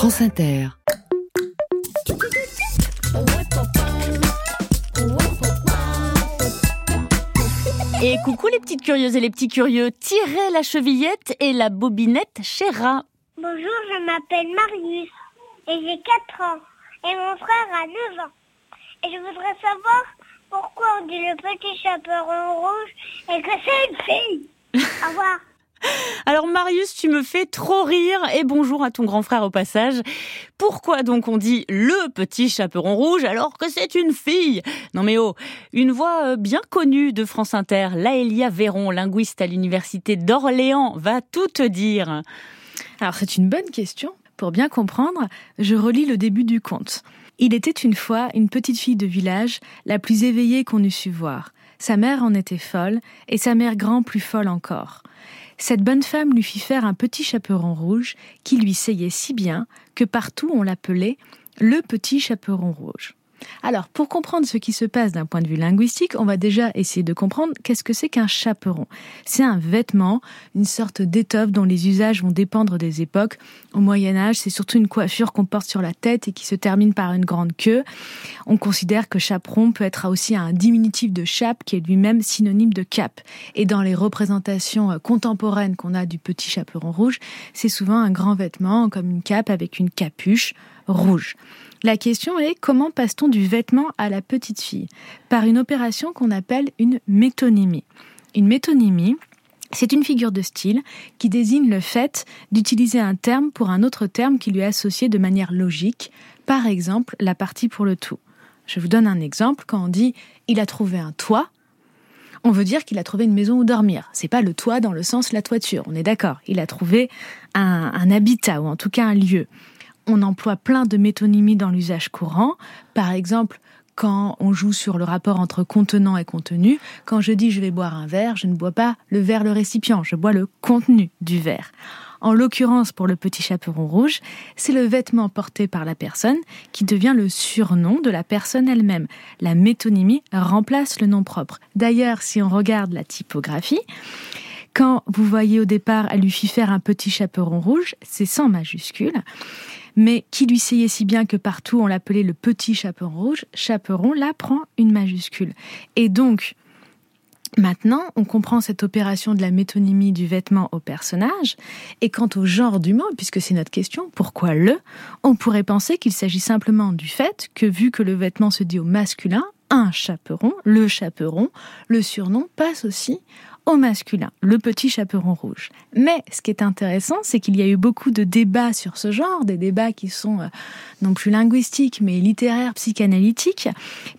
France Inter. Et coucou les petites curieuses et les petits curieux, tirez la chevillette et la bobinette chéra. Bonjour, je m'appelle Marius et j'ai 4 ans et mon frère a 9 ans. Et je voudrais savoir pourquoi on dit le petit chaperon rouge et que c'est une fille. Au revoir. Alors Marius, tu me fais trop rire et bonjour à ton grand frère au passage. Pourquoi donc on dit le petit chaperon rouge alors que c'est une fille? Non mais oh, une voix euh, bien connue de France Inter, Laëlia Véron, linguiste à l'université d'Orléans, va tout te dire. Alors c'est une bonne question. Pour bien comprendre, je relis le début du conte. Il était une fois une petite fille de village, la plus éveillée qu'on eût su voir. Sa mère en était folle, et sa mère grand plus folle encore. Cette bonne femme lui fit faire un petit chaperon rouge qui lui seyait si bien que partout on l'appelait le petit chaperon rouge. Alors, pour comprendre ce qui se passe d'un point de vue linguistique, on va déjà essayer de comprendre qu'est-ce que c'est qu'un chaperon. C'est un vêtement, une sorte d'étoffe dont les usages vont dépendre des époques. Au Moyen Âge, c'est surtout une coiffure qu'on porte sur la tête et qui se termine par une grande queue. On considère que chaperon peut être aussi un diminutif de chape qui est lui-même synonyme de cap. Et dans les représentations euh, contemporaines qu'on a du petit chaperon rouge, c'est souvent un grand vêtement comme une cape avec une capuche rouge. La question est comment passe-t-on du vêtement à la petite fille? Par une opération qu'on appelle une métonymie. Une métonymie, c'est une figure de style qui désigne le fait d'utiliser un terme pour un autre terme qui lui est associé de manière logique, par exemple la partie pour le tout. Je vous donne un exemple, quand on dit il a trouvé un toit, on veut dire qu'il a trouvé une maison où dormir. C'est pas le toit dans le sens la toiture, on est d'accord. Il a trouvé un, un habitat ou en tout cas un lieu on emploie plein de métonymies dans l'usage courant. Par exemple, quand on joue sur le rapport entre contenant et contenu, quand je dis je vais boire un verre, je ne bois pas le verre, le récipient, je bois le contenu du verre. En l'occurrence, pour le petit chaperon rouge, c'est le vêtement porté par la personne qui devient le surnom de la personne elle-même. La métonymie remplace le nom propre. D'ailleurs, si on regarde la typographie, quand vous voyez au départ, elle lui fit faire un petit chaperon rouge, c'est sans majuscule mais qui lui seyait si bien que partout on l'appelait le petit chaperon rouge, chaperon là prend une majuscule. Et donc, Maintenant, on comprend cette opération de la métonymie du vêtement au personnage, et quant au genre du mot, puisque c'est notre question, pourquoi le On pourrait penser qu'il s'agit simplement du fait que, vu que le vêtement se dit au masculin, un chaperon, le chaperon, le surnom passe aussi au masculin, le petit chaperon rouge. Mais ce qui est intéressant, c'est qu'il y a eu beaucoup de débats sur ce genre, des débats qui sont euh, non plus linguistiques, mais littéraires, psychanalytiques.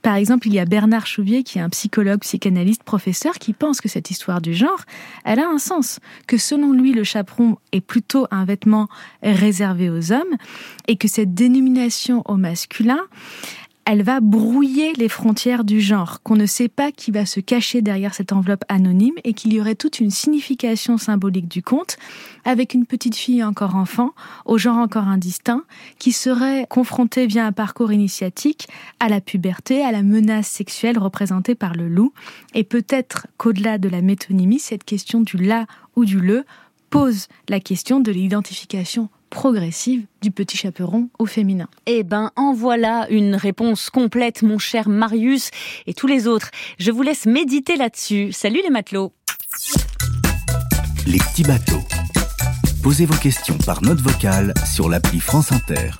Par exemple, il y a Bernard Chouvier, qui est un psychologue, psychanalyste, professeur, qui pense que cette histoire du genre, elle a un sens, que selon lui, le chaperon est plutôt un vêtement réservé aux hommes, et que cette dénomination au masculin, elle va brouiller les frontières du genre, qu'on ne sait pas qui va se cacher derrière cette enveloppe anonyme et qu'il y aurait toute une signification symbolique du conte, avec une petite fille encore enfant, au genre encore indistinct, qui serait confrontée via un parcours initiatique à la puberté, à la menace sexuelle représentée par le loup, et peut-être qu'au-delà de la métonymie, cette question du là ou du le pose la question de l'identification progressive du petit chaperon au féminin. Eh ben, en voilà une réponse complète, mon cher Marius et tous les autres. Je vous laisse méditer là-dessus. Salut les matelots. Les petits bateaux. Posez vos questions par note vocale sur l'appli France Inter.